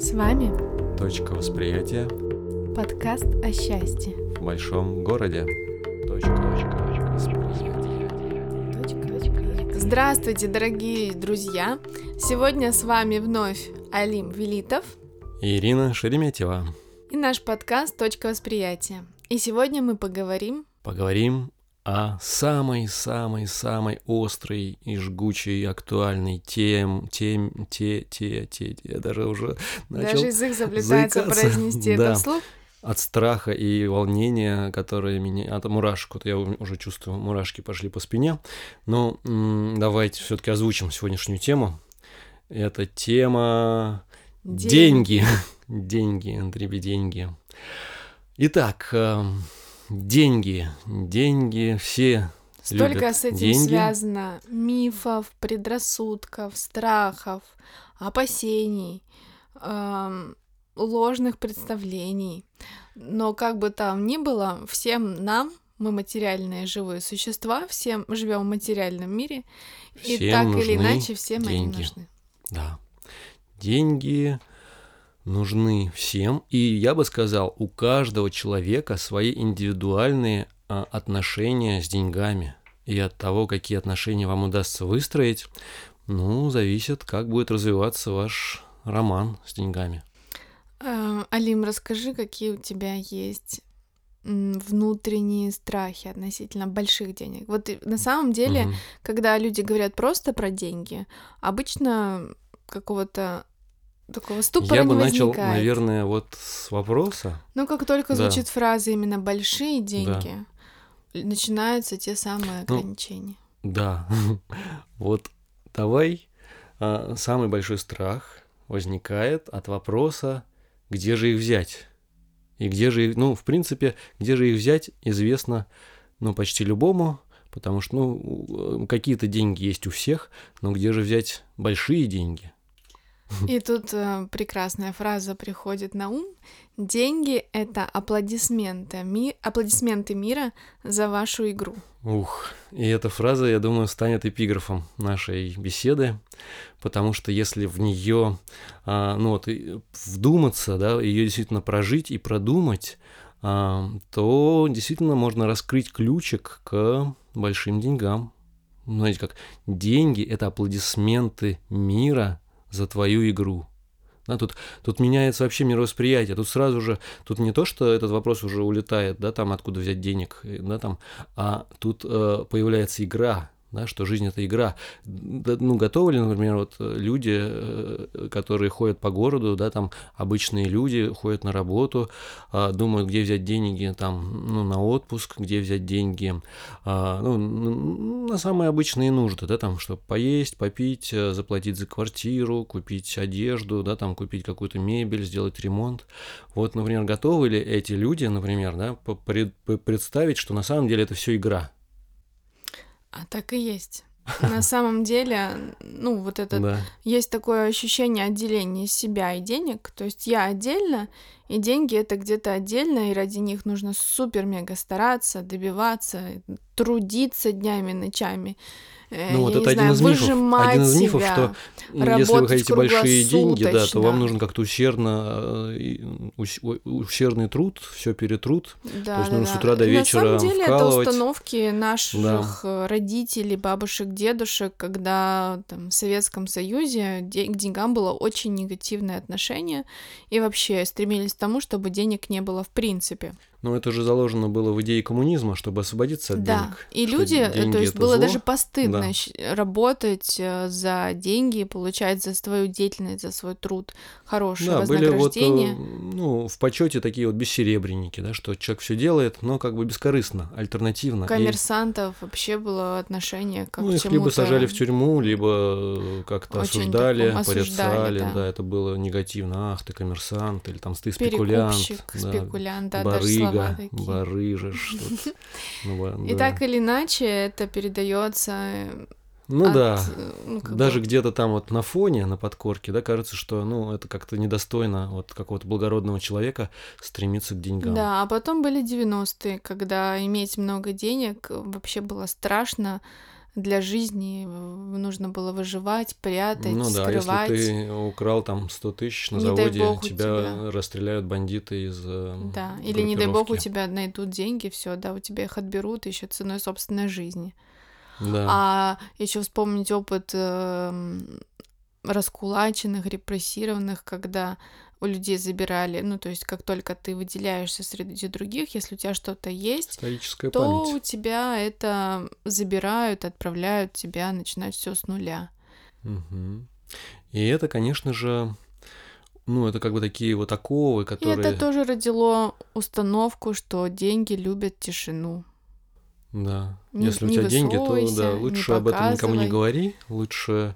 С вами Точка восприятия подкаст о счастье. в большом городе. Точка, точка, точка. Здравствуйте, дорогие друзья! Сегодня с вами вновь Алим Велитов И Ирина Шереметьева. и наш подкаст «Точка восприятия». И сегодня мы поговорим Поговорим о самой-самой-самой острой и жгучей актуальной тем, тем, те, те, те, я даже уже начал Даже язык заплетается заикаться. произнести Да. это вслух. от страха и волнения, которые меня... От мурашек, вот я уже чувствую, мурашки пошли по спине. Но м, давайте все таки озвучим сегодняшнюю тему. Это тема... Деньги. Деньги, Андрей, деньги. Итак, эм, деньги. Деньги все Столько любят с этим деньги. связано мифов, предрассудков, страхов, опасений, эм, ложных представлений. Но как бы там ни было, всем нам, мы материальные живые существа, всем живем в материальном мире, и Всем так или иначе всем они деньги. нужны. Да. Деньги нужны всем, и я бы сказал, у каждого человека свои индивидуальные а, отношения с деньгами. И от того, какие отношения вам удастся выстроить, ну, зависит, как будет развиваться ваш роман с деньгами. Э, Алим, расскажи, какие у тебя есть внутренние страхи относительно больших денег. Вот на самом деле, Мгм. когда люди говорят просто про деньги, обычно какого-то такого ступора Я бы не начал, возникает. наверное, вот с вопроса. Но как только Да. звучит фраза именно большие деньги, начинаются те самые Ну, ограничения. Да, вот давай. а, Самый большой страх возникает от вопроса, где же их взять? И где же их, ну, в принципе, где же их взять, известно, ну, почти любому, потому что, ну, у- какие-то деньги есть у всех, но где же взять большие деньги? И тут э, прекрасная фраза приходит на ум. Деньги — это аплодисменты, ми- аплодисменты мира за вашу игру. Ух, и эта фраза, я думаю, станет эпиграфом нашей беседы, потому что если в нее, ну вот, вдуматься, да, ее действительно прожить и продумать, а, то действительно можно раскрыть ключик к большим деньгам. Знаете, как деньги — это аплодисменты мира за твою игру. Да, тут, тут меняется вообще мировосприятие. Тут сразу же, тут не то, что этот вопрос уже улетает, да, там откуда взять денег, э, да, там, а тут э, появляется игра, да, что жизнь это игра. Ну, готовы ли, например, вот э, люди, э, которые ходят по городу, да, там обычные люди ходят на работу, а, думают, где взять деньги, там, ну, на отпуск, где взять деньги, а, ну, на самые обычные нужды, да, там, чтобы поесть, попить, э, заплатить за квартиру, купить одежду, да, там, купить какую-то мебель, сделать ремонт. Вот, например, готовы ли эти люди, например, да, представить, что на самом деле это все игра? А так и есть. На самом деле, ну, вот это Да. есть такое ощущение отделения себя и денег. То есть я отдельно, и деньги это где-то отдельно, и ради них нужно супер-мега стараться, добиваться, трудиться днями, ночами. э, Ну, вот это не один знаю, из мифов. Один из мифов, себя. что ну, если вы хотите большие деньги, да, то вам нужен как-то усердно, э, усердный труд, все перетрут. Да, есть да, нужно с да. утра до На вечера самом деле вкалывать. это установки наших э, родителей, бабушек, дедушек, когда там, в Советском Союзе к деньгам было очень негативное отношение, и вообще стремились тому, чтобы денег не было в принципе. Но это же заложено было в идее коммунизма, чтобы освободиться от да, денег. и что люди, деньги то есть было зло. даже постыдно Да. работать э, за деньги, получать за свою деятельность, за свой труд хорошее Да, были вот, э, вознаграждение. ну, в почете такие вот бессеребренники, да, что человек все делает, но как бы бескорыстно, альтернативно. И, Коммерсантов вообще было отношение как ну, к их либо сажали в тюрьму, либо как-то осуждали, порицали, да. да. это было негативно. Ах, ты коммерсант, или там ты спекулянт. Перекупщик, да, спекулянт, да, даже слова барыга, барыжа, что-то. Ну, И да. так или иначе это передается. Ну да, ну, как даже бы, где-то там вот на фоне, на подкорке, да, кажется, что, ну, это как-то недостойно вот какого-то благородного человека стремиться к деньгам. Да, а потом были 90-е, когда иметь много денег вообще было страшно. Для жизни нужно было выживать, прятать, ну, да, скрывать. если ты украл там 100 тысяч на Не заводе, бог тебя, тебя. расстреляют бандиты из э, Да, или не дай бог у тебя найдут деньги, все, да, у тебя их отберут еще ценой собственной жизни. Да. А еще вспомнить опыт эм, раскулаченных, репрессированных, когда у людей забирали, ну, то есть как только ты выделяешься среди других, если у тебя что-то есть, Историческая то у память. тебя это забирают, отправляют тебя начинать все с нуля. Мгм. И это, конечно же, ну, это как бы такие вот оковы, И которые... это тоже родило установку, что деньги любят тишину. Да. Не- Если у тебя деньги, то да, лучше об этом никому не говори, лучше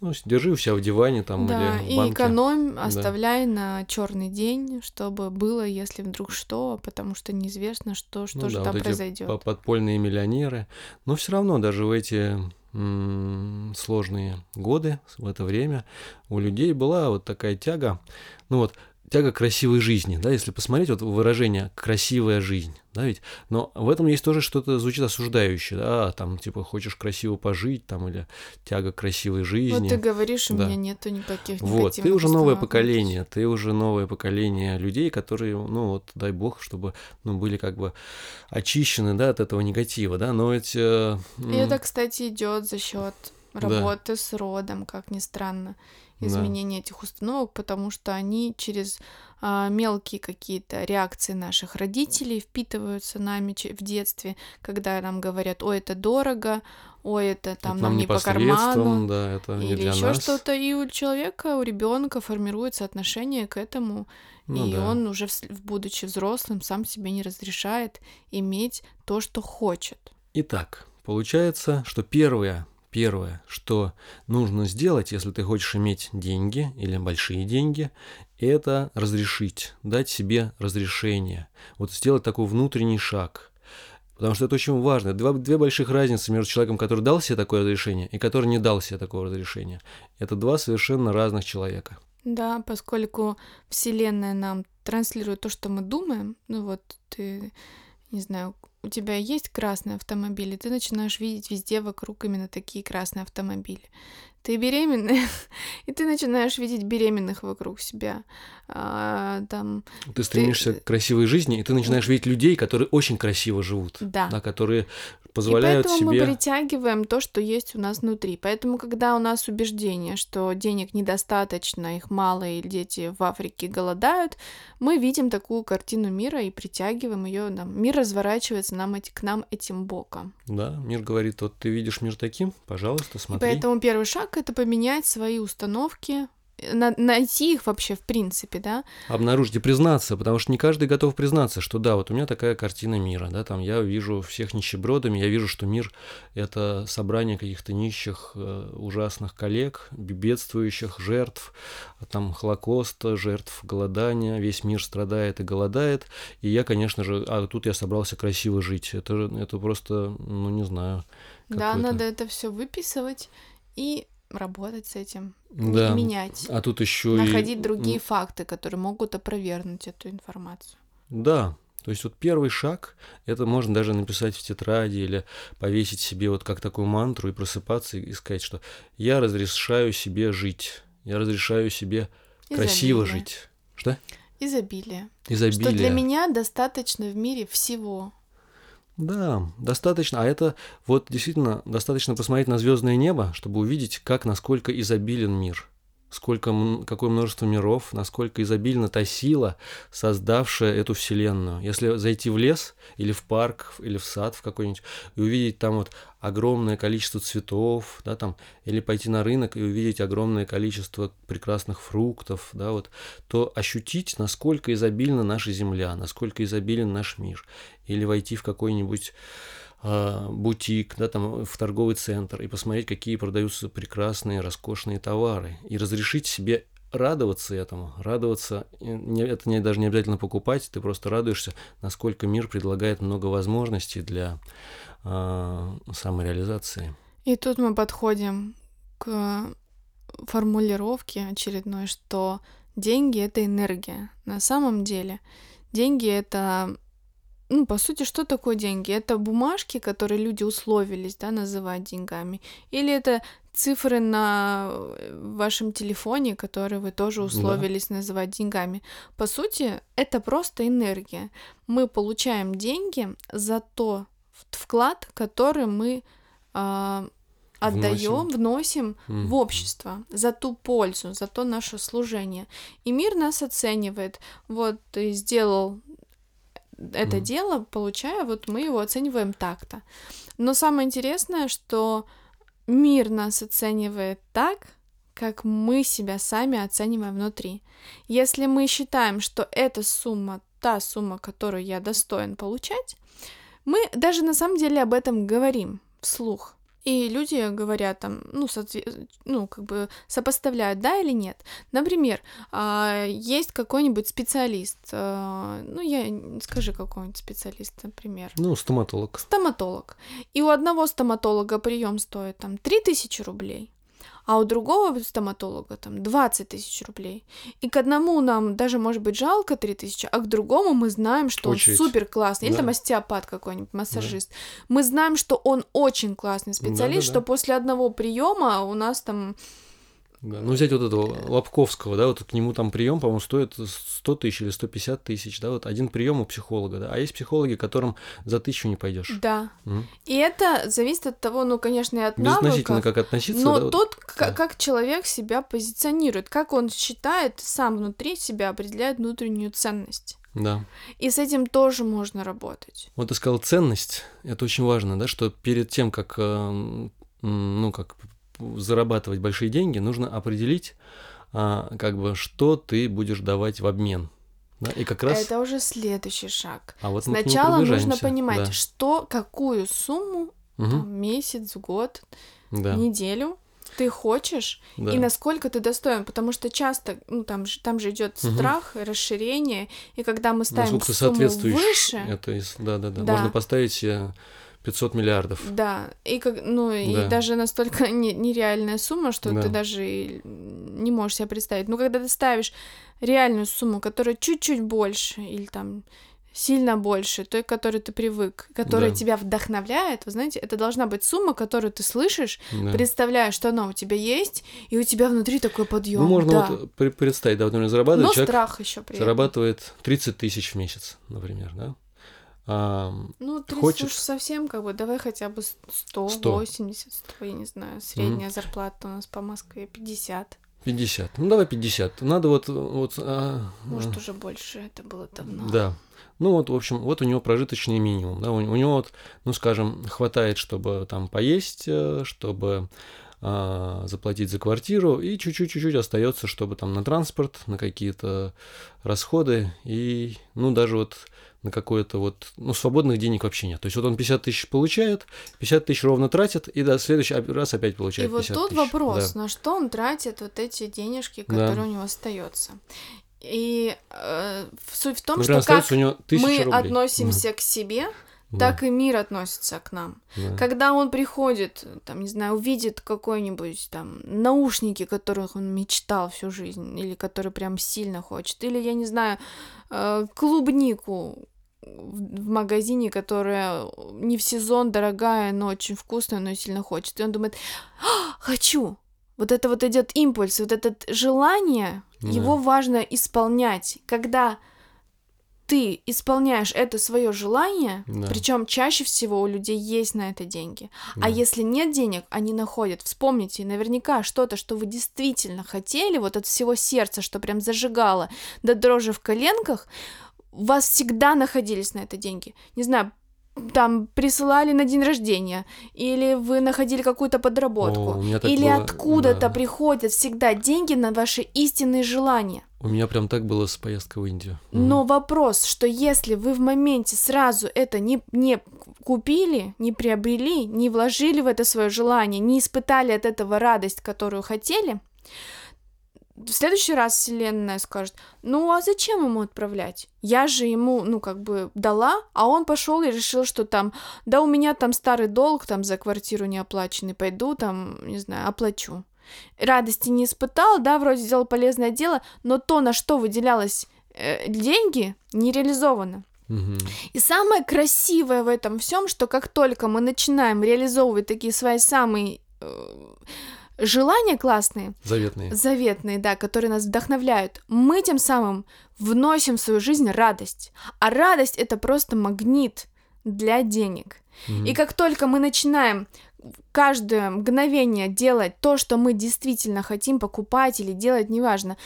ну, держи у себя в диване там да, или в и банке. экономь, оставляй на черный день, чтобы было, если вдруг что, потому что неизвестно, что, что Ну же да, там вот произойдет. по- подпольные миллионеры. Но все равно даже в эти сложные годы, в это время, у людей была вот такая тяга, ну вот, тяга к красивой жизни, да, если посмотреть вот выражение «красивая жизнь», да, ведь, но в этом есть тоже что-то звучит осуждающее, да, там, типа, хочешь красиво пожить, там, или тяга к красивой жизни. Вот ты говоришь, у Да. меня нету никаких Вот, ты уже новое поколение, ты уже новое поколение людей, которые, ну вот, дай бог, чтобы, ну, были как бы очищены, да, от этого негатива, да, но ведь... э, И м, это, кстати, идет за счет Да. работы с родом, как ни странно, Да. изменения этих установок, потому что они через а, мелкие какие-то реакции наших родителей впитываются нами в детстве, когда нам говорят, ой, это дорого, ой, это там это нам не по карману, да, это не или еще что-то, и у человека, у ребенка формируется отношение к этому, Ну и да. он уже, вс- будучи взрослым, сам себе не разрешает иметь то, что хочет. Итак, получается, что первое, первое, что нужно сделать, если ты хочешь иметь деньги или большие деньги, это разрешить, дать себе разрешение. Вот сделать такой внутренний шаг. Потому что это очень важно. Два, две больших разницы между человеком, который дал себе такое разрешение, и который не дал себе такого разрешения. Это два совершенно разных человека. Да, поскольку Вселенная нам транслирует то, что мы думаем, ну вот ты, не знаю, у тебя есть красный автомобиль, и ты начинаешь видеть везде вокруг именно такие красные автомобили. Ты беременная, и ты начинаешь видеть беременных вокруг себя. А, там, Ты стремишься к красивой жизни, и ты начинаешь видеть людей, которые очень красиво живут, да. которые И позволяют поэтому себе... мы притягиваем то, что есть у нас внутри. Поэтому, когда у нас убеждение, что денег недостаточно, их мало, и дети в Африке голодают, мы видим такую картину мира и притягиваем ее. Мир разворачивается нам, эти- к нам этим боком. Да, мир говорит, вот ты видишь мир таким, пожалуйста, И смотри. поэтому первый шаг это поменять свои установки, на- найти их вообще в принципе, да, Обнаружить и признаться, потому что не каждый готов признаться, что да, вот у меня такая картина мира, да, там я вижу всех нищебродами, я вижу, что мир — это собрание каких-то нищих, э, ужасных коллег, бедствующих, жертв, там Холокоста, жертв голодания, весь мир страдает и голодает, и я, конечно же, а тут я собрался красиво жить, это, это просто, ну, не знаю. да, надо это все выписывать и работать с этим, Да. менять. А тут еще находить и... другие факты, которые могут опровергнуть эту информацию. Да, то есть вот первый шаг, это можно даже написать в тетради или повесить себе вот как такую мантру и просыпаться и сказать, что я разрешаю себе жить, я разрешаю себе красиво Изобилие. жить. Что? Изобилие. Изобилие. Что для меня достаточно в мире всего. Да, достаточно. А это вот действительно достаточно посмотреть на звездное небо, чтобы увидеть, как насколько изобилен мир. Сколько, какое множество миров, насколько изобильна та сила, создавшая эту вселенную. Если зайти в лес или в парк, или в сад в какой-нибудь, и увидеть там вот огромное количество цветов, да, там, или пойти на рынок и увидеть огромное количество прекрасных фруктов, да, вот, то ощутить, насколько изобильна наша земля, насколько изобилен наш мир. Или войти в какой-нибудь бутик, да, там в торговый центр и посмотреть, какие продаются прекрасные, роскошные товары. И разрешить себе радоваться этому, радоваться, не- это не, даже не обязательно покупать, ты просто радуешься, насколько мир предлагает много возможностей для а, самореализации. И тут мы подходим к формулировке очередной, что деньги это энергия. На самом деле деньги это ну, по сути, что такое деньги? Это бумажки, которые люди условились, да, называть деньгами? Или это цифры на вашем телефоне, которые вы тоже условились да. называть деньгами? По сути, это просто энергия. Мы получаем деньги за то вклад, который мы э, отдаем, вносим mm. в общество за ту пользу, за то наше служение. И мир нас оценивает. Вот ты сделал это mm. дело, получая, вот мы его оцениваем так-то. Но самое интересное, что мир нас оценивает так, как мы себя сами оцениваем внутри. Если мы считаем, что эта сумма та сумма, которую я достоин получать, мы даже на самом деле об этом говорим вслух. И люди говорят там, ну, соотве- ну, как бы сопоставляют, да или нет. Например, а, есть какой-нибудь специалист, а, ну, я, скажи какой-нибудь специалист, например. Ну, стоматолог. Стоматолог. И у одного стоматолога прием стоит там 3000 рублей, а у другого стоматолога там 20 тысяч рублей. И к одному нам даже может быть жалко 3 тысячи, а к другому мы знаем, что Очередь. он супер классный. Или да. там остеопат какой-нибудь, массажист. Да. Мы знаем, что он очень классный специалист, да, да, да. что после одного приема у нас там да. Ну, взять вот этого Лобковского, да, вот к нему там прием, по-моему, стоит 100 тысяч или 150 тысяч, да, вот один прием у психолога, да, а есть психологи, которым за тысячу не пойдешь. Да. Mm. И это зависит от того, ну, конечно, и от навыка. как относиться. Но да, тот, вот, да. как человек себя позиционирует, как он считает, сам внутри себя определяет внутреннюю ценность. Да. И с этим тоже можно работать. Вот ты сказал ценность, это очень важно, да, что перед тем, как, э, ну, как зарабатывать большие деньги, нужно определить, а, как бы, что ты будешь давать в обмен. Да, и как раз... Это уже следующий шаг. А вот Сначала нужно понимать, да. что, какую сумму, угу. там, месяц, год, да. неделю ты хочешь да. и насколько ты достоин, потому что часто, ну там же там же идет угу. страх, расширение, и когда мы ставим насколько сумму выше, это из, да, да, да, да, можно поставить себе 500 миллиардов. Да, и как, ну, да. и даже настолько не, нереальная сумма, что да. ты даже не можешь себе представить. Но когда ты ставишь реальную сумму, которая чуть-чуть больше, или там сильно больше той, к которой ты привык, которая да. тебя вдохновляет, вы знаете, это должна быть сумма, которую ты слышишь, да. представляешь, что она у тебя есть, и у тебя внутри такой подъем. Ну, можно да. вот представить, да, вот, например, зарабатывает Но человек, страх еще при зарабатывает 30 тысяч в месяц, например, да, а, ну, ты хочешь... совсем как бы, давай хотя бы 100, 100. 80, 100, я не знаю. Средняя mm. зарплата у нас по Москве 50. 50. Ну, давай 50. Надо вот... вот а, Может, а... уже больше, это было давно. Да. Ну, вот, в общем, вот у него прожиточный минимум. Да? У, у него, вот, ну, скажем, хватает, чтобы там поесть, э, чтобы а, заплатить за квартиру, и чуть-чуть-чуть остается, чтобы там на транспорт, на какие-то расходы, и, ну, даже вот на какое-то вот, ну, свободных денег вообще нет. То есть вот он 50 тысяч получает, 50 тысяч ровно тратит, и да, следующий раз опять получает И вот тут тысяч. вопрос, да. на что он тратит вот эти денежки, которые да. у него остаются. И э, суть в том, Например, что как мы рублей. относимся mm. к себе, да. так и мир относится к нам. Да. Когда он приходит, там, не знаю, увидит какой-нибудь там наушники, которых он мечтал всю жизнь, или который прям сильно хочет, или, я не знаю, э, клубнику в магазине, которая не в сезон, дорогая, но очень вкусная, но сильно хочет. И он думает, а, хочу! Вот это вот идет импульс, вот это желание, да. его важно исполнять. Когда ты исполняешь это свое желание, да. причем чаще всего у людей есть на это деньги. А да. А если нет денег, они находят. Вспомните, наверняка что-то, что вы действительно хотели, вот от всего сердца, что прям зажигало до дрожи в коленках, у вас всегда находились на это деньги. Не знаю, там присылали на день рождения, или вы находили какую-то подработку, О, или было... откуда-то да. приходят всегда деньги на ваши истинные желания. У меня прям так было с поездкой в Индию. Но угу. вопрос, что если вы в моменте сразу это не, не купили, не приобрели, не вложили в это свое желание, не испытали от этого радость, которую хотели, в следующий раз Вселенная скажет, ну а зачем ему отправлять? Я же ему, ну, как бы дала, а он пошел и решил, что там, да у меня там старый долг, там за квартиру не оплаченный, пойду там, не знаю, оплачу. Радости не испытал, да, вроде сделал полезное дело, но то, на что выделялось э, деньги, не реализовано. И самое красивое в этом всем, что как только мы начинаем реализовывать такие свои самые э, желания классные, Заветные. заветные, да, которые нас вдохновляют, мы тем самым вносим в свою жизнь радость. А радость это просто магнит для денег. Мгм. И как только мы начинаем каждое мгновение делать то, что мы действительно хотим покупать или делать, неважно,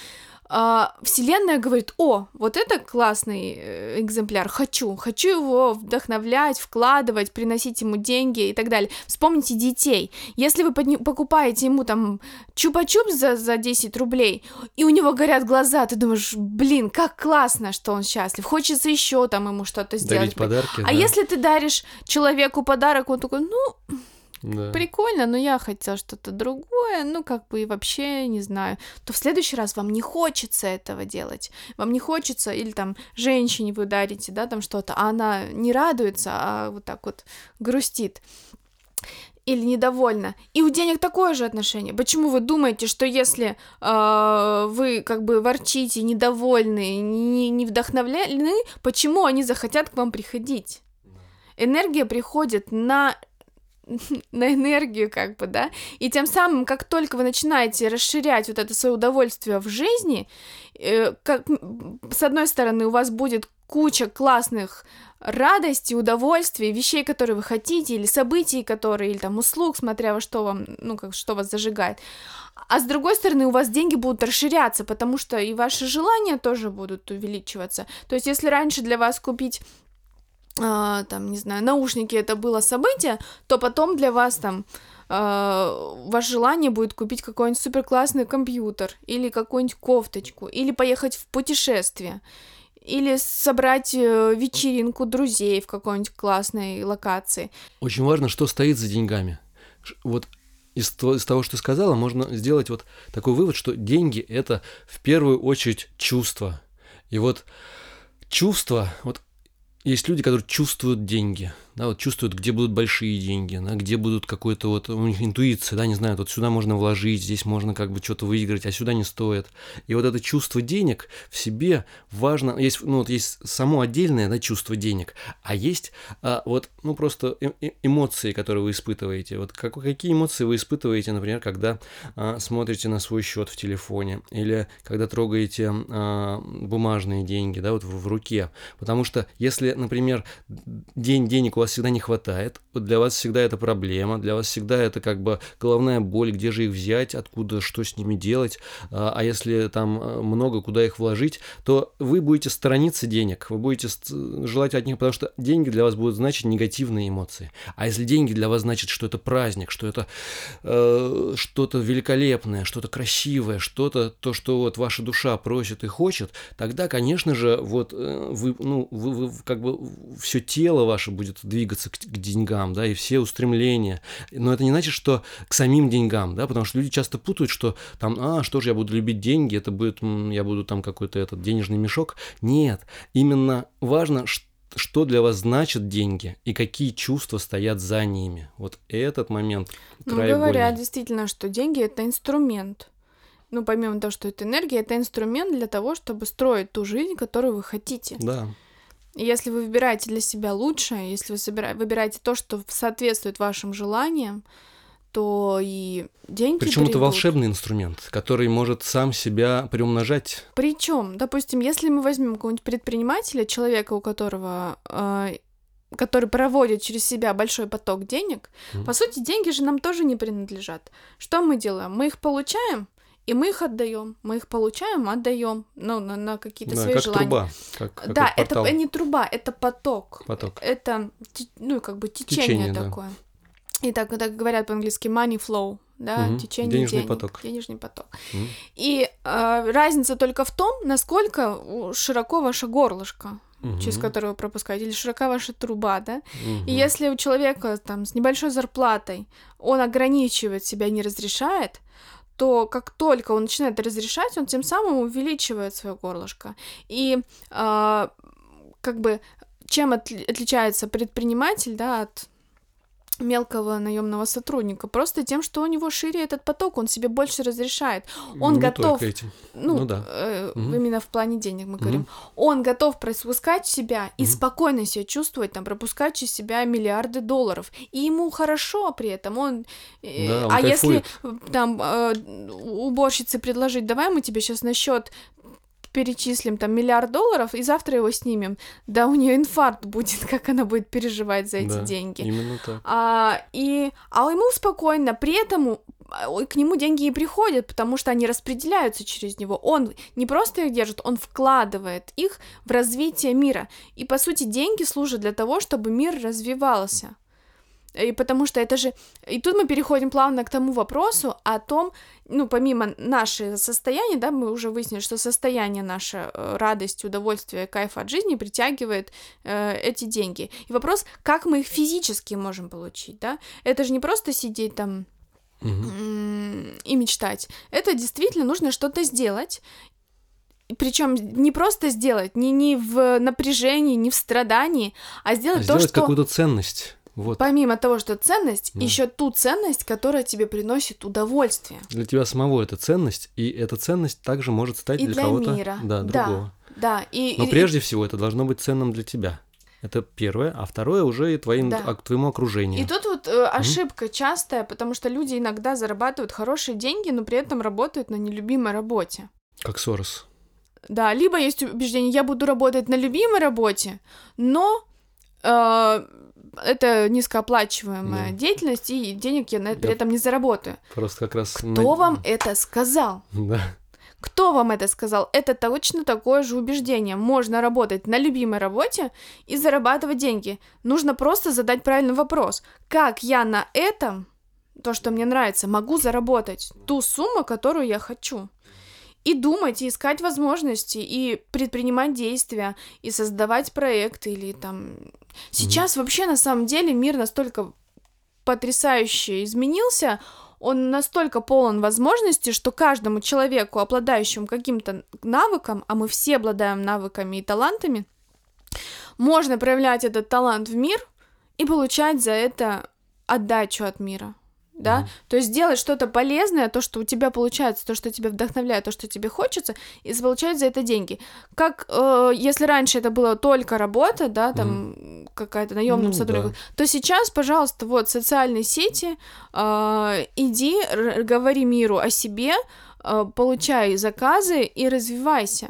а, Вселенная говорит, о, вот это классный э, экземпляр, хочу, хочу его вдохновлять, вкладывать, приносить ему деньги и так далее. Вспомните детей. Если вы покупаете ему там чупа-чуп за, за 10 рублей, и у него горят глаза, ты думаешь, блин, как классно, что он счастлив, хочется еще там ему что-то сделать. Дарить подарки. А да. если ты даришь человеку подарок, он такой, ну, Да. прикольно, но я хотела что-то другое, ну, как бы и вообще не знаю, то в следующий раз вам не хочется этого делать. Вам не хочется, или там женщине вы дарите, да, там что-то, а она не радуется, а вот так вот грустит или недовольна. И у денег такое же отношение. Почему вы думаете, что если э, вы как бы ворчите, недовольны, не, не вдохновлены, почему они захотят к вам приходить? Энергия приходит на на энергию, как бы, да, и тем самым, как только вы начинаете расширять вот это свое удовольствие в жизни, э, как, с одной стороны, у вас будет куча классных радостей, удовольствий, вещей, которые вы хотите, или событий, которые, или там услуг, смотря во что вам, ну, как, что вас зажигает. А с другой стороны, у вас деньги будут расширяться, потому что и ваши желания тоже будут увеличиваться. То есть, если раньше для вас купить а, там, не знаю, наушники это было событие, то потом для вас там а, ваше желание будет купить какой-нибудь супер классный компьютер или какую-нибудь кофточку, или поехать в путешествие, или собрать э, вечеринку друзей в какой-нибудь классной локации. Очень важно, что стоит за деньгами. Вот из, из того, что ты сказала, можно сделать вот такой вывод, что деньги – это в первую очередь чувство. И вот чувство, вот есть люди, которые чувствуют деньги, да, вот чувствуют, где будут большие деньги, да, где будут какой-то вот у них интуиция, да, не знаю, вот сюда можно вложить, здесь можно как бы что-то выиграть, а сюда не стоит. И вот это чувство денег в себе важно, есть, ну вот есть само отдельное, да, чувство денег, а есть а, вот, ну просто э- э- эмоции, которые вы испытываете. Вот как, какие эмоции вы испытываете, например, когда а, смотрите на свой счет в телефоне или когда трогаете а, бумажные деньги, да, вот в, в руке. Потому что если, например, день денег у вас всегда не хватает, для вас всегда это проблема, для вас всегда это как бы головная боль, где же их взять, откуда, что с ними делать, а а если там а, много, куда их вложить, то вы будете сторониться денег, вы будете желать от них, потому что деньги для вас будут значить негативные эмоции. А если деньги для вас значит, что это праздник, что это э, что-то великолепное, что-то красивое, что-то то, что вот ваша душа просит и хочет, тогда, конечно же, вот э, вы, ну, вы, вы как бы все тело ваше будет двигаться к, к деньгам, да, и все устремления. Но это не значит, что к самим деньгам, да, потому что люди часто путают, что там, а, что же я буду любить деньги, это будет, я буду там какой-то этот денежный мешок. Нет, именно важно, что что для вас значат деньги и какие чувства стоят за ними. Вот этот момент Ну, говорят действительно, что деньги это инструмент. Ну, помимо того, что это энергия, это инструмент для того, чтобы строить ту жизнь, которую вы хотите. Да, если вы выбираете для себя лучшее, если вы выбираете то, что соответствует вашим желаниям, то и деньги причем это волшебный инструмент, который может сам себя приумножать. Причем, допустим, если мы возьмем какого-нибудь предпринимателя, человека, у которого э, который проводит через себя большой поток денег, Мгм. по сути, деньги же нам тоже не принадлежат. Что мы делаем? Мы их получаем, и мы их отдаем. Мы их получаем, отдаем, ну, на, на какие-то Да, свои как желания. труба, как, как да, вот портал, это не труба, это поток. поток. Это, ну, как бы течение, Течение, да. такое. И так, так говорят по-английски money flow, да, Мгм. течение Денежный денег, поток. денежный поток. Мгм. И э, разница только в том, насколько широко ваше горлышко, через Мгм. которое вы пропускаете, или широка ваша труба, да. Мгм. И если у человека там с небольшой зарплатой он ограничивает себя, не разрешает, то как только он начинает разрешать, он тем самым увеличивает свое горлышко. И а, как бы чем отли- отличается предприниматель, да, от мелкого наемного сотрудника, просто тем, что у него шире этот поток, он себе больше разрешает. Он Не готов, этим. ну, Ну да. э, Мгм. именно в плане денег мы говорим, он готов пропускать себя и Мгм. спокойно себя чувствовать, там, пропускать через себя миллиарды долларов. И ему хорошо при этом. Он, э, Да, он а если кайфует. э, там э, уборщице предложить, давай мы тебе сейчас на счет перечислим там миллиард долларов и завтра его снимем, да у нее инфаркт будет, как она будет переживать за эти Да, деньги. Именно так. А, и, а ему спокойно, при этом а, к нему деньги и приходят, потому что они распределяются через него. Он не просто их держит, он вкладывает их в развитие мира. И, по сути, деньги служат для того, чтобы мир развивался. И потому что это же... И тут мы переходим плавно к тому вопросу о том, ну, помимо нашего состояния, да, мы уже выяснили, что состояние наше, э, радость, удовольствие, кайф от жизни притягивает э, эти деньги. И вопрос, как мы их физически можем получить, да? Это же не просто сидеть там и мечтать. Это действительно нужно что-то сделать. Причем не просто сделать, не, не в напряжении, не в страдании, а сделать то, Сделать что какую-то ценность. Вот. помимо того, что ценность, Да. еще ту ценность, которая тебе приносит удовольствие. Для тебя самого это ценность, и эта ценность также может стать И для, для кого-то мира. Да, Да. другого. Да, и, Но и- прежде всего это должно быть ценным для тебя. Это первое, а второе уже и твоим, Да. а, к твоему окружению. И тут вот э, ошибка частая, потому что люди иногда зарабатывают хорошие деньги, но при этом работают на нелюбимой работе. Как Сорос. Да, либо есть убеждение, я буду работать на любимой работе, но э, это низкооплачиваемая Да. деятельность, и денег я на- при Я- этом не заработаю. Просто как раз... Кто вам это сказал? Да. Кто вам это сказал? Это точно такое же убеждение. Можно работать на любимой работе и зарабатывать деньги. Нужно просто задать правильный вопрос. Как я на этом, то, что мне нравится, могу заработать ту сумму, которую я хочу? И думать, и искать возможности, и предпринимать действия, и создавать проекты, или там... Сейчас вообще, на самом деле, мир настолько потрясающе изменился, он настолько полон возможностей, что каждому человеку, обладающему каким-то навыком, а мы все обладаем навыками и талантами, можно проявлять этот талант в мир и получать за это отдачу от мира. Да, Мгм. то есть делать что-то полезное, то, что у тебя получается, то, что тебя вдохновляет, то, что тебе хочется, и получать за это деньги. Как э, если раньше это было только работа, да, там какая-то наемным Ну, сотрудником, да. то сейчас, пожалуйста, вот социальные сети, э, иди, говори миру о себе, э, получай заказы и развивайся.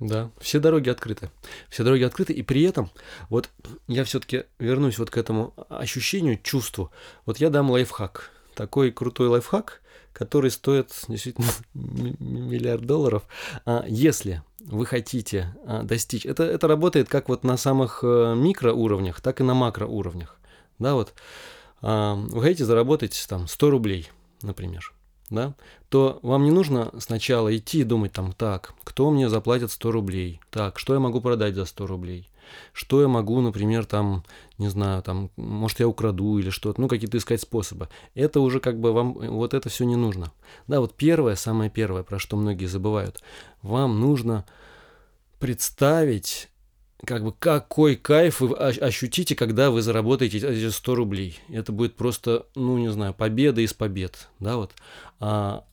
Да, все дороги открыты. Все дороги открыты, и при этом, вот я все-таки вернусь вот к этому ощущению, чувству. Вот я дам лайфхак. Такой крутой лайфхак, который стоит действительно миллиард долларов. А Если вы хотите а, достичь, это, это работает как вот на самых э, микроуровнях, так и на макроуровнях. Да, вот а, вы хотите заработать там 100 рублей, например, да, то вам не нужно сначала идти и думать там, так, кто мне заплатит 100 рублей, так, что я могу продать за 100 рублей, что я могу, например, там, не знаю, там, может, я украду или что-то, ну, какие-то искать способы. Это уже как бы вам, вот это все не нужно. Да, вот первое, самое первое, про что многие забывают, вам нужно представить, как бы какой кайф вы ощутите, когда вы заработаете эти 100 рублей. Это будет просто, ну, не знаю, победа из побед, да, вот. А,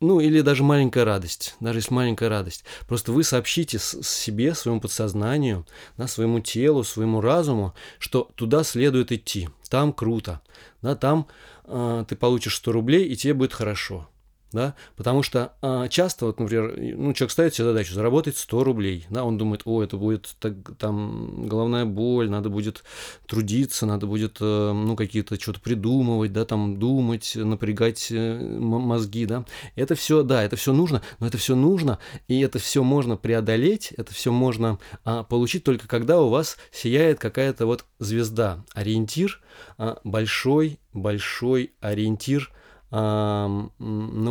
ну, или даже маленькая радость, даже если маленькая радость. Просто вы сообщите себе, своему подсознанию, да, своему телу, своему разуму, что туда следует идти, там круто, да, там а, ты получишь 100 рублей, и тебе будет хорошо. Да? Потому что а, часто, вот, например, ну, человек ставит себе задачу заработать 100 рублей. Да? Он думает, о, это будет так, там головная боль, надо будет трудиться, надо будет э, ну, какие-то что-то придумывать, да, там думать, напрягать э, мозги. Да? Это все, да, это все нужно, но это все нужно, и это все можно преодолеть, это все можно а, получить только когда у вас сияет какая-то вот звезда, ориентир, а, большой, большой ориентир, ну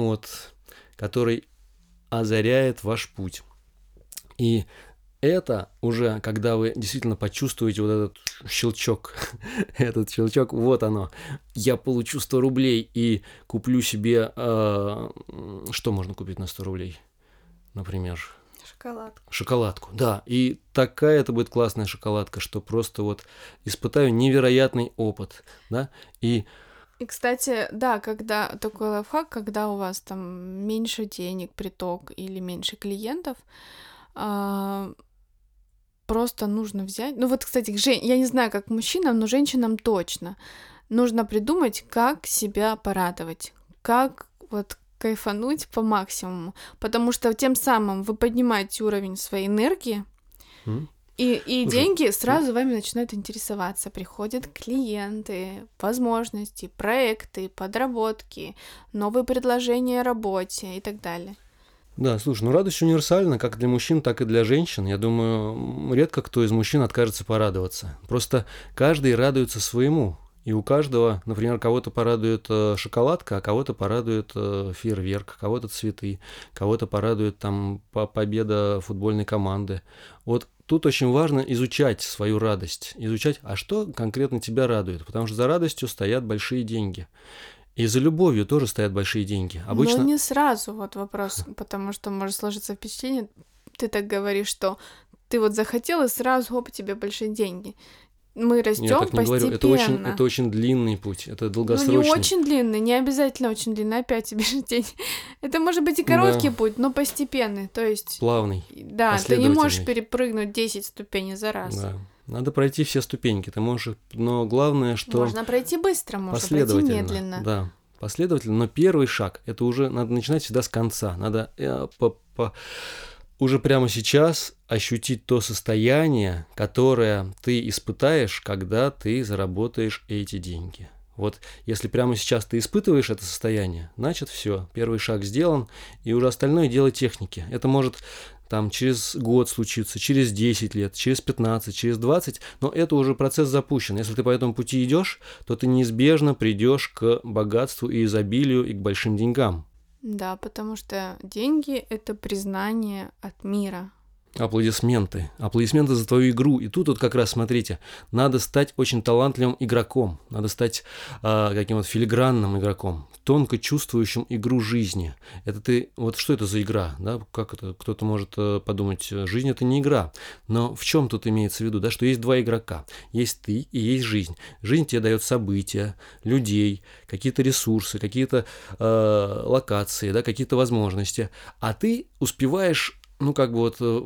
вот, который озаряет ваш путь. И это уже, когда вы действительно почувствуете вот этот щелчок, этот щелчок, вот оно, я получу 100 рублей и куплю себе, м, что можно купить на 100 рублей, например? Шоколадку. Шоколадку, да. И такая это будет классная шоколадка, что просто вот испытаю невероятный опыт, да. И и, кстати, да, когда такой лайфхак, когда у вас там меньше денег, приток или меньше клиентов, а, просто нужно взять. Ну вот, кстати, я не знаю, как мужчинам, но женщинам точно нужно придумать, как себя порадовать, как вот кайфануть по максимуму, потому что тем самым вы поднимаете уровень своей энергии, mm. И, и Уже. деньги сразу вами начинают интересоваться. Приходят клиенты, возможности, проекты, подработки, новые предложения о работе и так далее. Да, слушай, ну радость универсальна как для мужчин, так и для женщин. Я думаю, редко кто из мужчин откажется порадоваться. Просто каждый радуется своему. И у каждого, например, кого-то порадует э, шоколадка, а кого-то порадует э, фейерверк, кого-то цветы, кого-то порадует там победа футбольной команды. Вот тут очень важно изучать свою радость, изучать, а что конкретно тебя радует, потому что за радостью стоят большие деньги. И за любовью тоже стоят большие деньги. Обычно... Но не сразу вот вопрос, потому что может сложиться впечатление, ты так говоришь, что ты вот захотел, и сразу, оп, тебе большие деньги мы растем Я так не постепенно. говорю, это очень, это очень длинный путь, это долгосрочный. Ну, не очень длинный, не обязательно очень длинный, опять тебе день. Это может быть и короткий да. путь, но постепенный, то есть... Плавный, Да, ты не можешь перепрыгнуть 10 ступеней за раз. Да. Надо пройти все ступеньки, ты можешь, но главное, что... Можно пройти быстро, можно пройти медленно. Да, последовательно, но первый шаг, это уже надо начинать всегда с конца, надо э, по, по, уже прямо сейчас ощутить то состояние, которое ты испытаешь, когда ты заработаешь эти деньги. Вот если прямо сейчас ты испытываешь это состояние, значит все, первый шаг сделан, и уже остальное дело техники. Это может там через год случиться, через 10 лет, через 15, через 20, но это уже процесс запущен. Если ты по этому пути идешь, то ты неизбежно придешь к богатству и изобилию и к большим деньгам. Да, потому что деньги — это признание от мира, Аплодисменты. Аплодисменты за твою игру. И тут вот как раз, смотрите, надо стать очень талантливым игроком. Надо стать э, каким вот филигранным игроком, тонко чувствующим игру жизни. Это ты... Вот что это за игра? Да? Как это? Кто-то может э, подумать, жизнь это не игра. Но в чем тут имеется в виду? Да? Что есть два игрока. Есть ты и есть жизнь. Жизнь тебе дает события, людей, какие-то ресурсы, какие-то э, локации, да? какие-то возможности. А ты успеваешь ну, как бы вот э,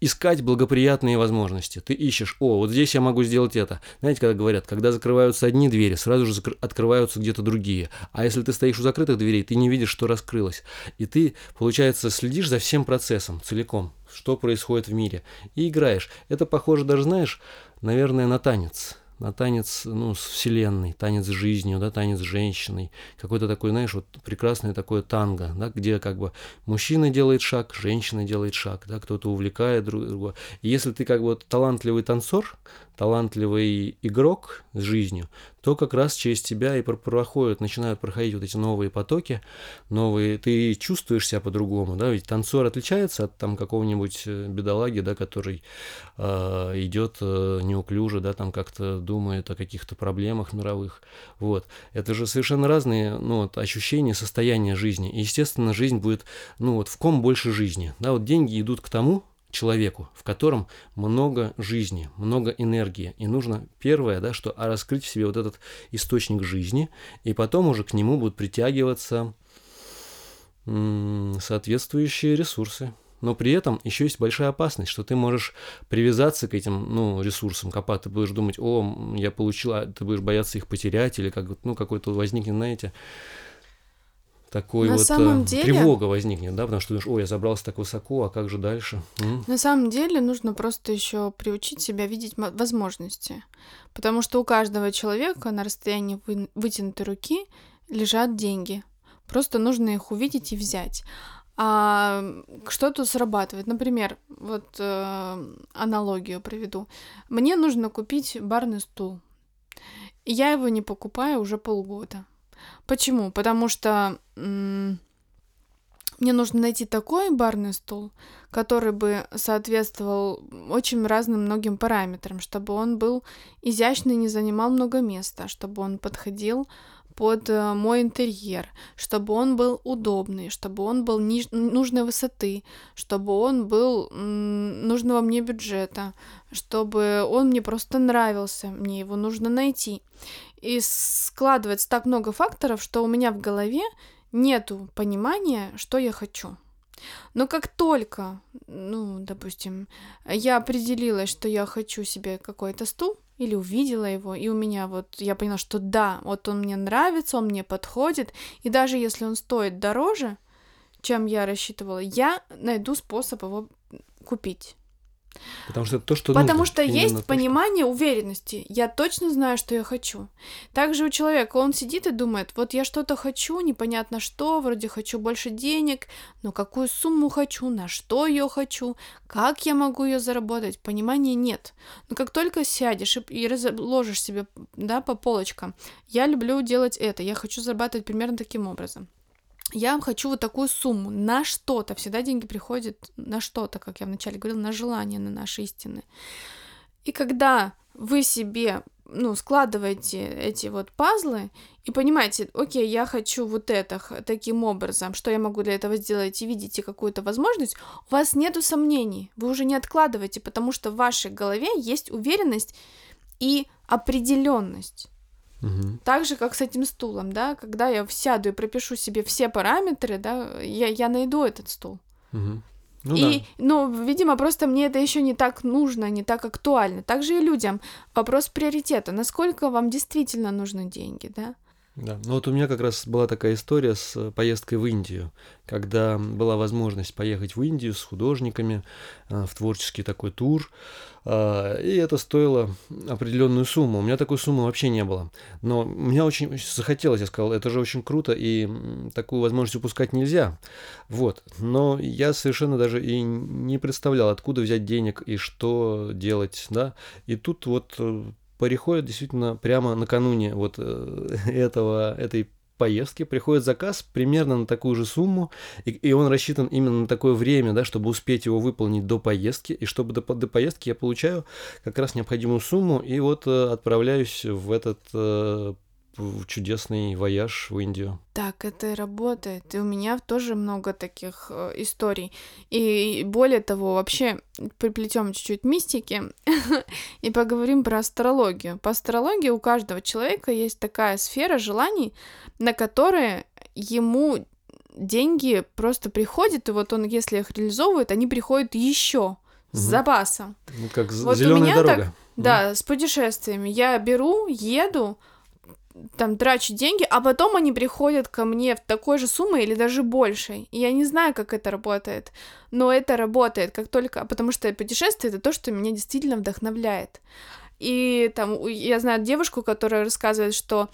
искать благоприятные возможности. Ты ищешь, о, вот здесь я могу сделать это. Знаете, когда говорят, когда закрываются одни двери, сразу же открываются где-то другие. А если ты стоишь у закрытых дверей, ты не видишь, что раскрылось. И ты, получается, следишь за всем процессом целиком, что происходит в мире, и играешь. Это похоже даже, знаешь, наверное, на танец на танец ну, с вселенной, танец с жизнью, да, танец с женщиной, какой-то такой, знаешь, вот прекрасное такое танго, да, где как бы мужчина делает шаг, женщина делает шаг, да, кто-то увлекает друг друга. И если ты как бы талантливый танцор, талантливый игрок с жизнью, то как раз через тебя и проходят, начинают проходить вот эти новые потоки, новые, ты чувствуешь себя по-другому, да, ведь танцор отличается от там какого-нибудь э, бедолаги, да, который э, идет э, неуклюже, да, там как-то думает о каких-то проблемах мировых, вот, это же совершенно разные, ну, вот, ощущения, состояния жизни, и, естественно, жизнь будет, ну, вот, в ком больше жизни, да, вот деньги идут к тому, человеку, в котором много жизни, много энергии. И нужно первое, да, что а раскрыть в себе вот этот источник жизни, и потом уже к нему будут притягиваться соответствующие ресурсы. Но при этом еще есть большая опасность, что ты можешь привязаться к этим ну, ресурсам копа, ты будешь думать, о, я получила, ты будешь бояться их потерять, или как, ну, какой-то возникнет, знаете, такой на вот самом э, деле... тревога возникнет, да, потому что думаешь, ой, я забрался так высоко, а как же дальше? М? На самом деле нужно просто еще приучить себя видеть возможности, потому что у каждого человека на расстоянии вы... вытянутой руки лежат деньги, просто нужно их увидеть и взять. А что тут срабатывает? Например, вот э, аналогию приведу. Мне нужно купить барный стул. Я его не покупаю уже полгода. Почему? Потому что мне нужно найти такой барный стол, который бы соответствовал очень разным многим параметрам, чтобы он был изящный, не занимал много места, чтобы он подходил под э, мой интерьер, чтобы он был удобный, чтобы он был ниж- нужной высоты, чтобы он был нужного мне бюджета, чтобы он мне просто нравился, мне его нужно найти. И складывается так много факторов, что у меня в голове нету понимания, что я хочу. Но как только, ну, допустим, я определилась, что я хочу себе какой-то стул, или увидела его, и у меня вот, я поняла, что да, вот он мне нравится, он мне подходит, и даже если он стоит дороже, чем я рассчитывала, я найду способ его купить. Потому что это то, что Потому нужно. что есть то, понимание что... уверенности. Я точно знаю, что я хочу. Также у человека, он сидит и думает, вот я что-то хочу, непонятно что, вроде хочу больше денег, но какую сумму хочу, на что ее хочу, как я могу ее заработать, понимания нет. Но как только сядешь и, и разложишь себе, да, по полочкам, я люблю делать это, я хочу зарабатывать примерно таким образом я хочу вот такую сумму на что-то. Всегда деньги приходят на что-то, как я вначале говорила, на желание, на наши истины. И когда вы себе ну, складываете эти вот пазлы и понимаете, окей, я хочу вот это таким образом, что я могу для этого сделать, и видите какую-то возможность, у вас нету сомнений, вы уже не откладываете, потому что в вашей голове есть уверенность и определенность. Угу. Так же, как с этим стулом, да, когда я сяду и пропишу себе все параметры, да, я, я найду этот стул. Угу. Ну, и, да. ну, видимо, просто мне это еще не так нужно, не так актуально. Также и людям вопрос приоритета. Насколько вам действительно нужны деньги, да? Да, ну вот у меня как раз была такая история с поездкой в Индию, когда была возможность поехать в Индию с художниками э, в творческий такой тур, э, и это стоило определенную сумму. У меня такой суммы вообще не было, но мне очень захотелось, я сказал, это же очень круто, и такую возможность упускать нельзя. Вот, но я совершенно даже и не представлял, откуда взять денег и что делать, да, и тут вот э, приходит действительно прямо накануне вот э, этого, этой поездки приходит заказ примерно на такую же сумму, и, и он рассчитан именно на такое время, да, чтобы успеть его выполнить до поездки, и чтобы до, до поездки я получаю как раз необходимую сумму, и вот э, отправляюсь в этот э, чудесный вояж в Индию. Так, это и работает. И у меня тоже много таких э, историй. И более того, вообще приплетем чуть-чуть мистики и поговорим про астрологию. По астрологии у каждого человека есть такая сфера желаний, на которые ему деньги просто приходят, и вот он, если их реализовывает, они приходят еще с запасом. Ну, как вот зеленая дорога. Так, да, с путешествиями. Я беру, еду, там трачу деньги, а потом они приходят ко мне в такой же суммой или даже большей. И я не знаю, как это работает, но это работает, как только, потому что путешествие это то, что меня действительно вдохновляет. И там я знаю девушку, которая рассказывает, что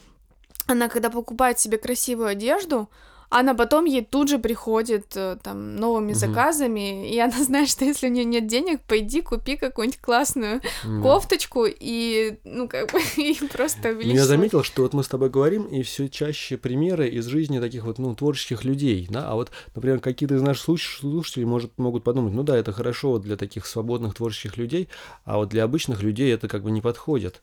она, когда покупает себе красивую одежду, она потом ей тут же приходит э, там новыми угу. заказами, и она знает, что если у нее нет денег, пойди купи какую-нибудь классную да. кофточку и ну как бы и просто увеличь. Я заметил, что вот мы с тобой говорим, и все чаще примеры из жизни таких вот ну творческих людей, да, а вот, например, какие-то из наших слушателей может могут подумать, ну да, это хорошо для таких свободных творческих людей, а вот для обычных людей это как бы не подходит.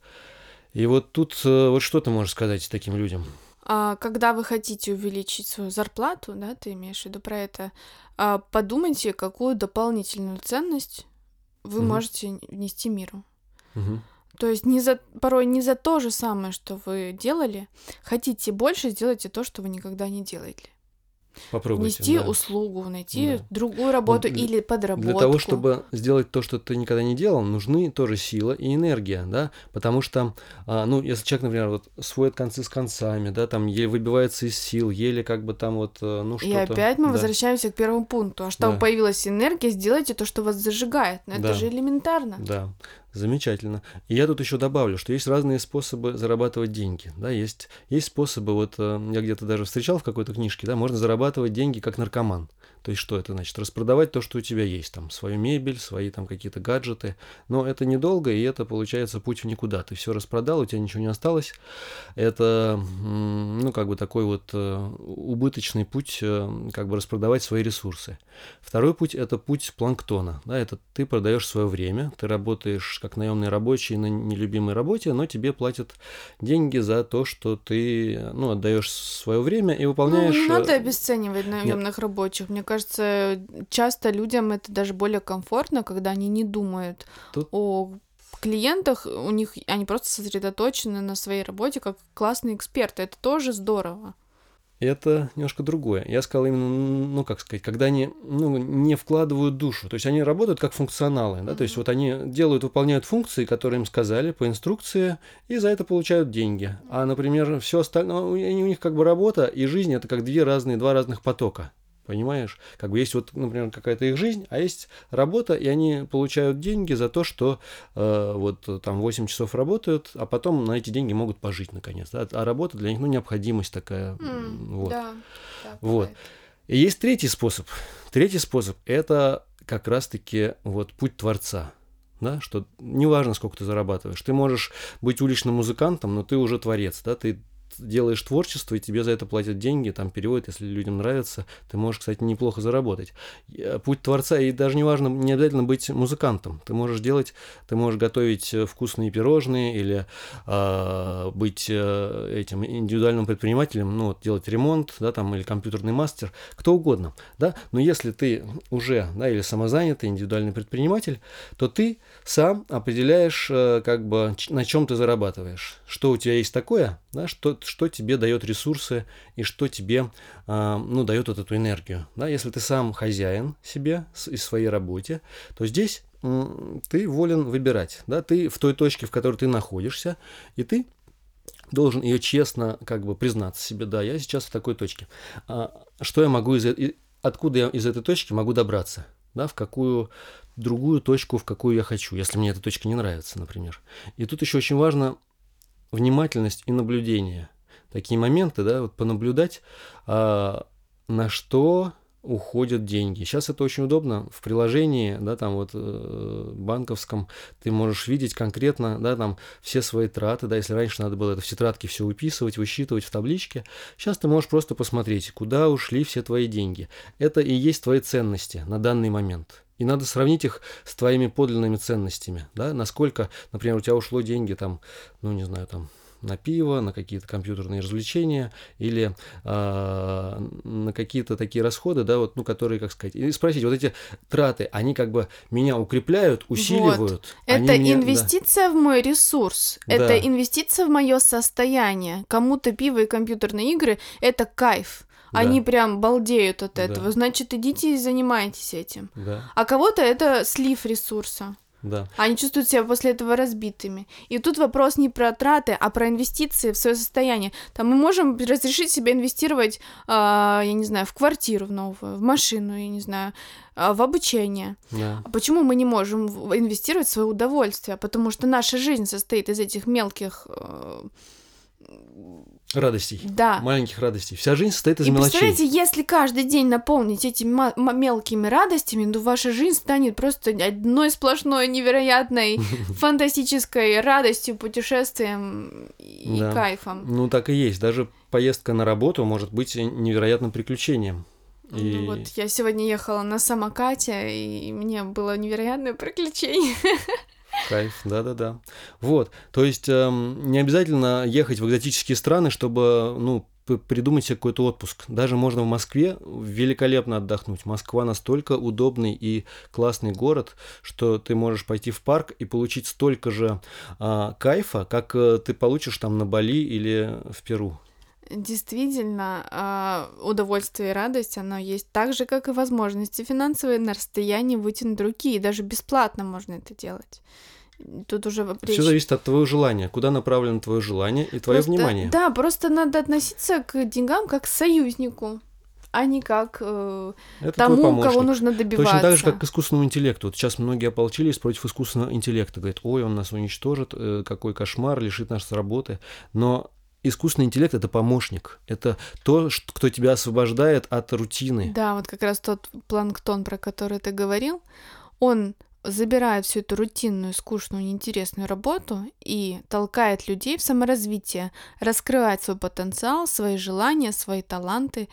И вот тут э, вот что ты можешь сказать таким людям? А, когда вы хотите увеличить свою зарплату, да, ты имеешь в виду про это, а, подумайте, какую дополнительную ценность вы угу. можете внести миру. Угу. То есть не за, порой не за то же самое, что вы делали, хотите больше, сделайте то, что вы никогда не делали. Попробуйте. Нести да. услугу, найти да. другую работу вот или подработку. Для того, чтобы сделать то, что ты никогда не делал, нужны тоже сила и энергия, да, потому что, а, ну, если человек, например, вот сводит концы с концами, да, там еле выбивается из сил, еле как бы там вот, э, ну, что-то. И опять мы да. возвращаемся к первому пункту, а чтобы да. появилась энергия, сделайте то, что вас зажигает, но да. это же элементарно. Да. Замечательно. И я тут еще добавлю, что есть разные способы зарабатывать деньги. Да, есть, есть способы, вот э, я где-то даже встречал в какой-то книжке, да, можно зарабатывать деньги как наркоман. То есть что это значит? Распродавать то, что у тебя есть, там, свою мебель, свои там какие-то гаджеты. Но это недолго, и это получается путь в никуда. Ты все распродал, у тебя ничего не осталось. Это, ну, как бы такой вот э, убыточный путь, э, как бы распродавать свои ресурсы. Второй путь – это путь планктона. Да, это ты продаешь свое время, ты работаешь как наемный рабочий на нелюбимой работе, но тебе платят деньги за то, что ты ну, отдаешь свое время и выполняешь. Ну, не надо обесценивать наемных рабочих. Мне кажется, часто людям это даже более комфортно, когда они не думают Тут... о клиентах, у них они просто сосредоточены на своей работе как классные эксперты. Это тоже здорово это немножко другое. Я сказал именно, ну, как сказать, когда они ну, не вкладывают душу. То есть они работают как функционалы, да, mm-hmm. то есть вот они делают, выполняют функции, которые им сказали по инструкции, и за это получают деньги. А, например, все остальное, у них как бы работа и жизнь это как две разные, два разных потока. Понимаешь? Как бы есть вот, например, какая-то их жизнь, а есть работа, и они получают деньги за то, что э, вот там 8 часов работают, а потом на эти деньги могут пожить наконец. Да? А работа для них, ну, необходимость такая. Mm, вот. Да, вот. И есть третий способ. Третий способ – это как раз-таки вот путь Творца да, что неважно, сколько ты зарабатываешь, ты можешь быть уличным музыкантом, но ты уже творец, да, ты делаешь творчество, и тебе за это платят деньги, там переводят, если людям нравится, ты можешь, кстати, неплохо заработать. Э, путь творца, и даже не важно, не обязательно быть музыкантом. Ты можешь делать, ты можешь готовить э, вкусные пирожные или э, быть э, этим индивидуальным предпринимателем, ну, вот, делать ремонт, да, там, или компьютерный мастер, кто угодно, да, но если ты уже, да, или самозанятый индивидуальный предприниматель, то ты сам определяешь, э, как бы, на чем ты зарабатываешь, что у тебя есть такое, да, что, что тебе дает ресурсы и что тебе э, ну, дает вот эту энергию. Да? Если ты сам хозяин себе и своей работе, то здесь э, ты волен выбирать. Да? Ты в той точке, в которой ты находишься, и ты должен ее честно как бы признаться себе, да, я сейчас в такой точке. А что я могу из откуда я из этой точки могу добраться, да, в какую другую точку, в какую я хочу, если мне эта точка не нравится, например. И тут еще очень важно внимательность и наблюдение. Такие моменты, да, вот понаблюдать, а, на что уходят деньги. Сейчас это очень удобно в приложении, да, там вот э, банковском ты можешь видеть конкретно, да, там все свои траты, да, если раньше надо было это в тетрадке все выписывать, высчитывать в табличке, сейчас ты можешь просто посмотреть, куда ушли все твои деньги. Это и есть твои ценности на данный момент. И надо сравнить их с твоими подлинными ценностями, да, насколько, например, у тебя ушло деньги там, ну, не знаю, там, на пиво, на какие-то компьютерные развлечения или э, на какие-то такие расходы, да, вот, ну, которые, как сказать, и спросить, вот эти траты, они как бы меня укрепляют, усиливают. Вот. Это меня, инвестиция да. в мой ресурс, да. это инвестиция в мое состояние. Кому-то пиво и компьютерные игры это кайф. Да. Они прям балдеют от этого. Да. Значит, идите и занимайтесь этим. Да. А кого-то это слив ресурса. Да. Они чувствуют себя после этого разбитыми. И тут вопрос не про траты, а про инвестиции в свое состояние. Там мы можем разрешить себе инвестировать, э, я не знаю, в квартиру в новую, в машину, я не знаю, э, в обучение. Да. А почему мы не можем инвестировать в свое удовольствие? Потому что наша жизнь состоит из этих мелких э, радостей. Да. Маленьких радостей. Вся жизнь состоит из и мелочей. Представляете, если каждый день наполнить этими мелкими радостями, то ваша жизнь станет просто одной сплошной невероятной фантастической радостью, путешествием и да. кайфом. Ну так и есть. Даже поездка на работу может быть невероятным приключением. И... Ну вот я сегодня ехала на самокате, и мне было невероятное приключение. Кайф, да-да-да. Вот, то есть эм, не обязательно ехать в экзотические страны, чтобы, ну, придумать себе какой-то отпуск. Даже можно в Москве великолепно отдохнуть. Москва настолько удобный и классный город, что ты можешь пойти в парк и получить столько же а, кайфа, как а, ты получишь там на Бали или в Перу. Действительно, а, удовольствие и радость, оно есть так же, как и возможности финансовые на расстоянии вытянуть руки, и даже бесплатно можно это делать. Тут уже речь... Все зависит от твоего желания, куда направлено твое желание и твое просто, внимание. Да, просто надо относиться к деньгам как к союзнику, а не как э, Это тому, кого нужно добиваться. Точно так же, как к искусственному интеллекту. Вот сейчас многие ополчились против искусственного интеллекта. Говорят, ой, он нас уничтожит, э, какой кошмар, лишит нас работы. Но искусственный интеллект это помощник, это то, что, кто тебя освобождает от рутины. Да, вот как раз тот планктон, про который ты говорил, он забирает всю эту рутинную, скучную, неинтересную работу и толкает людей в саморазвитие, раскрывать свой потенциал, свои желания, свои таланты.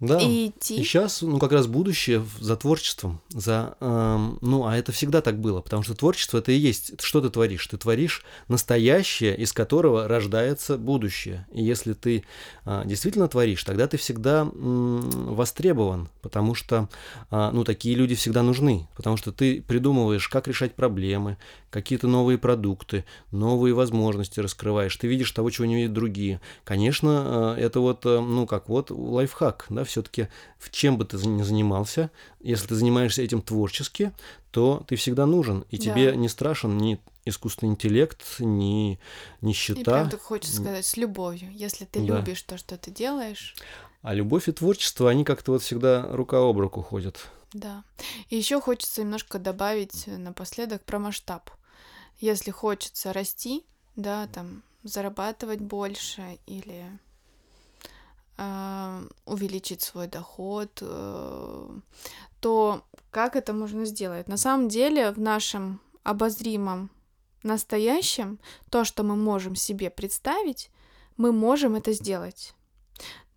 Да. и идти. И сейчас, ну, как раз будущее за творчеством, за, эм, ну, а это всегда так было, потому что творчество это и есть, что ты творишь? Ты творишь настоящее, из которого рождается будущее. И если ты а, действительно творишь, тогда ты всегда м, востребован, потому что, а, ну, такие люди всегда нужны, потому что ты придумываешь, как решать проблемы, какие-то новые продукты, новые возможности раскрываешь, ты видишь того, чего не видят другие. Конечно, э, это вот, э, ну, как вот лайфхак, да, все-таки в чем бы ты ни занимался, если ты занимаешься этим творчески, то ты всегда нужен, и Да. тебе не страшен ни искусственный интеллект, ни И нищета. прям так хочется сказать, с любовью. Если ты Да. любишь то, что ты делаешь, А любовь и творчество, они как-то вот всегда рука об руку ходят. да. И еще хочется немножко добавить э, напоследок про масштаб. Если хочется расти, да, там, зарабатывать больше или увеличить свой доход, э, то как это можно сделать? На самом деле в нашем обозримом настоящем, то, что мы можем себе представить, мы можем это сделать.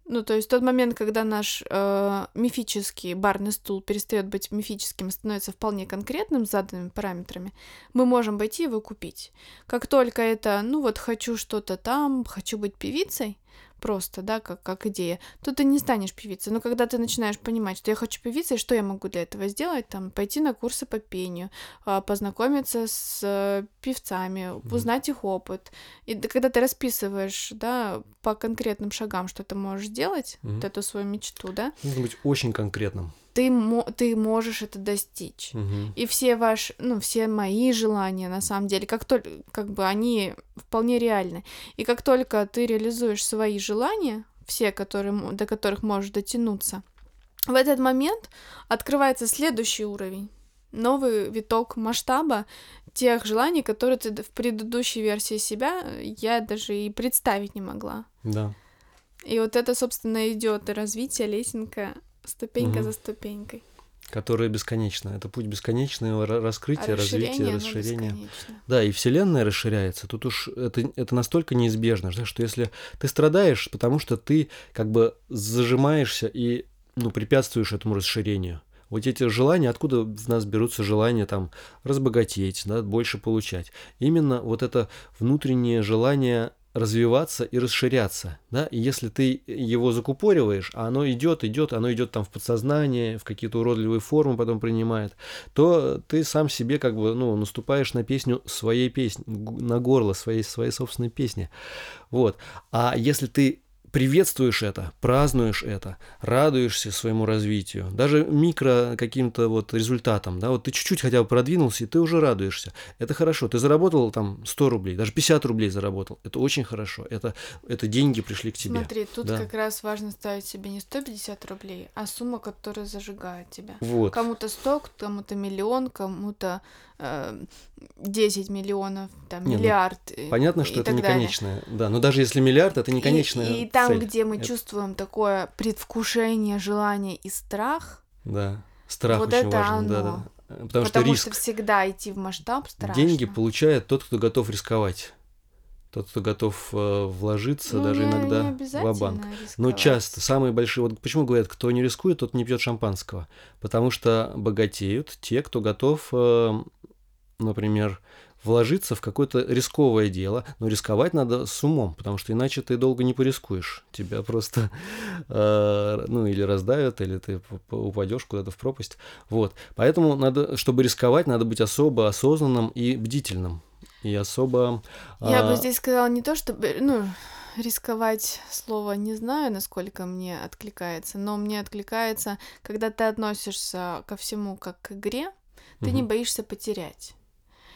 Ну, то есть тот момент, когда наш э, мифический барный стул перестает быть мифическим становится вполне конкретным с заданными параметрами, мы можем пойти его купить. Как только это, ну вот хочу что-то там, хочу быть певицей, просто, да, как, как идея, то ты не станешь певицей. Но когда ты начинаешь понимать, что я хочу певицей, что я могу для этого сделать? Там, пойти на курсы по пению, а, познакомиться с э, певцами, узнать их опыт. И когда ты расписываешь, да, по конкретным шагам, что ты можешь сделать, Мгм. вот эту свою мечту, да, Нужно быть очень конкретным. Ты, мо- ты можешь это достичь. Мгм. И все ваши, ну, все мои желания, на самом деле, как только, как бы они вполне реальны. И как только ты реализуешь свои желания, все, которые, до которых можешь дотянуться, в этот момент открывается следующий уровень, новый виток масштаба тех желаний, которые ты в предыдущей версии себя э, я даже и представить не могла. Да. И вот это, собственно, идет развитие, лесенка, ступенька Мгм. за ступенькой. Которое бесконечно. Это путь бесконечного ра- раскрытия, А развития, расширения. Да, и Вселенная расширяется. Тут уж это, это настолько неизбежно, что если ты страдаешь, потому что ты как бы зажимаешься и ну, препятствуешь этому расширению. Вот эти желания, откуда в нас берутся желания там разбогатеть, да, больше получать. Именно вот это внутреннее желание развиваться и расширяться, да, и если ты его закупориваешь, а оно идет, идет, оно идет там в подсознание, в какие-то уродливые формы потом принимает, то ты сам себе как бы, ну, наступаешь на песню своей песни, на горло своей, своей собственной песни, вот, а если ты приветствуешь это, празднуешь это, радуешься своему развитию, даже микро каким-то вот результатам, да, вот ты чуть-чуть хотя бы продвинулся, и ты уже радуешься. Это хорошо. Ты заработал там 100 рублей, даже 50 рублей заработал. Это очень хорошо. Это, это деньги пришли к тебе. Смотри, тут Да. как раз важно ставить себе не 150 рублей, а сумма, которая зажигает тебя. Вот. Кому-то 100, кому-то миллион, кому-то 10 миллионов, там, Не, ну, миллиард. э, Понятно, и что это так не далее. конечное. Да, но даже если миллиард, это не И- конечная И, там, цель. где мы Это- чувствуем такое предвкушение, желание и страх, Да. Страх Вот очень это важен. Да, оно. да. Потому, что потому риск. что всегда идти в масштаб страшно. Деньги получает тот, кто готов рисковать. Тот, кто готов э, вложиться, Ну, даже не- не иногда в обязательно банк Но часто самые большие, вот почему говорят, кто не рискует, тот не пьет шампанского, потому что богатеют те, кто готов, э, например, вложиться в какое-то рисковое дело, но рисковать надо с умом, потому что иначе ты долго не порискуешь, тебя просто, э, ну или раздавят, или ты упадешь куда-то в пропасть, вот. Поэтому надо, чтобы рисковать, надо быть особо осознанным и бдительным, и особо. Я бы а, здесь сказала не то, чтобы, ну, рисковать слово не знаю, насколько мне откликается, но мне откликается, когда ты относишься ко всему как к игре, ты не мгм. боишься потерять.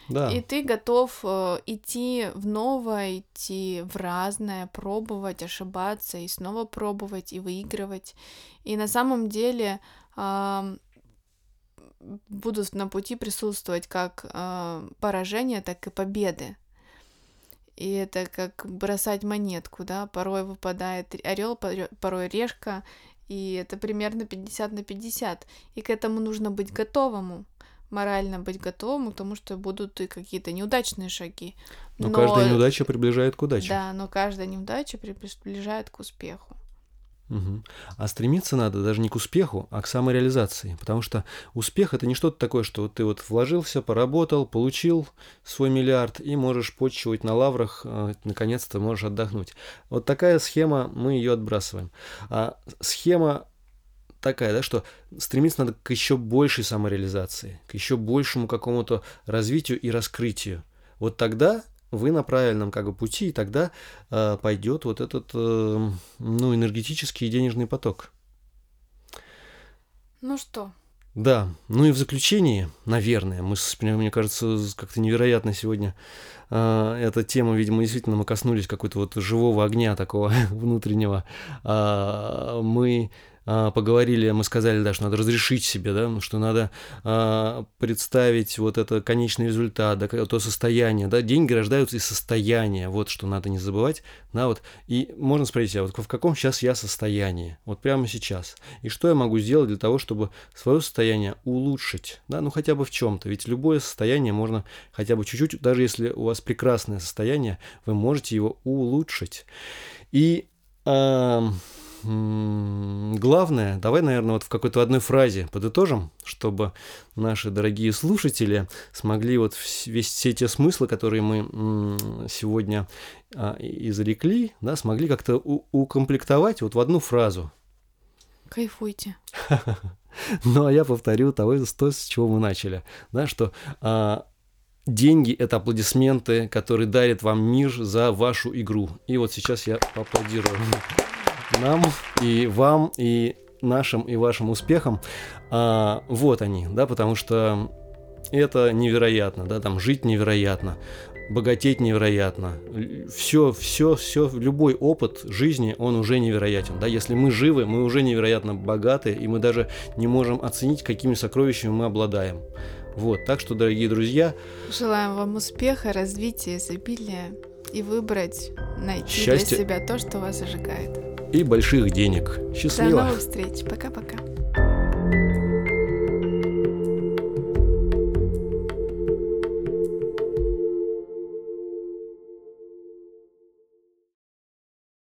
Да. И ты готов э, идти в новое, идти в разное, пробовать, ошибаться и снова пробовать и выигрывать. И на самом деле ам, будут на пути присутствовать как а, поражения, так и победы. И это как бросать монетку, да, порой выпадает орел, порой решка, и это примерно 50 на 50. И к этому нужно быть готовому морально быть готовым к тому, что будут и какие-то неудачные шаги. Но, каждая неудача приближает к удаче. Да, но каждая неудача приближает к успеху. Угу. А стремиться надо даже не к успеху, а к самореализации. Потому что успех это не что-то такое, что ты вот вложился, поработал, получил свой миллиард и можешь почивать на лаврах, э, наконец-то можешь отдохнуть. Вот такая схема, мы ее отбрасываем. А схема такая, да, что стремиться надо к еще большей самореализации, к еще большему какому-то развитию и раскрытию. Вот тогда вы на правильном как бы пути, и тогда э, пойдет вот этот э, ну, энергетический и денежный поток. Ну что? Да, ну и в заключении, наверное, мы, мне кажется, как-то невероятно сегодня э, эта тема, видимо, действительно мы коснулись какой-то вот живого огня такого внутреннего. Э, мы а, поговорили, мы сказали, да, что надо разрешить себе, да, что надо а, представить вот это конечный результат, да, то состояние, да, деньги рождаются из состояния, вот что надо не забывать, да, вот, и можно спросить, а вот в каком сейчас я состоянии, вот прямо сейчас, и что я могу сделать для того, чтобы свое состояние улучшить, да, ну хотя бы в чем-то, ведь любое состояние можно хотя бы чуть-чуть, даже если у вас прекрасное состояние, вы можете его улучшить. И э, главное, давай, наверное, вот в какой-то одной фразе подытожим, чтобы наши дорогие слушатели смогли вот весь все те смыслы, которые мы сегодня а, изрекли, да, смогли как-то укомплектовать вот в одну фразу. Кайфуйте. Ну, а я повторю того, то, с чего мы начали, да, что а, деньги – это аплодисменты, которые дарит вам мир за вашу игру. И вот сейчас я поаплодирую нам и вам, и нашим, и вашим успехам. А, вот они, да, потому что это невероятно, да, там жить невероятно, богатеть невероятно. Все, все, все, любой опыт жизни, он уже невероятен. Да? Если мы живы, мы уже невероятно богаты, и мы даже не можем оценить, какими сокровищами мы обладаем. Вот, так что, дорогие друзья... Желаем вам успеха, развития, изобилия и выбрать, найти Счастье... для себя то, что вас зажигает и больших денег. Счастливо. До новых встреч. Пока-пока.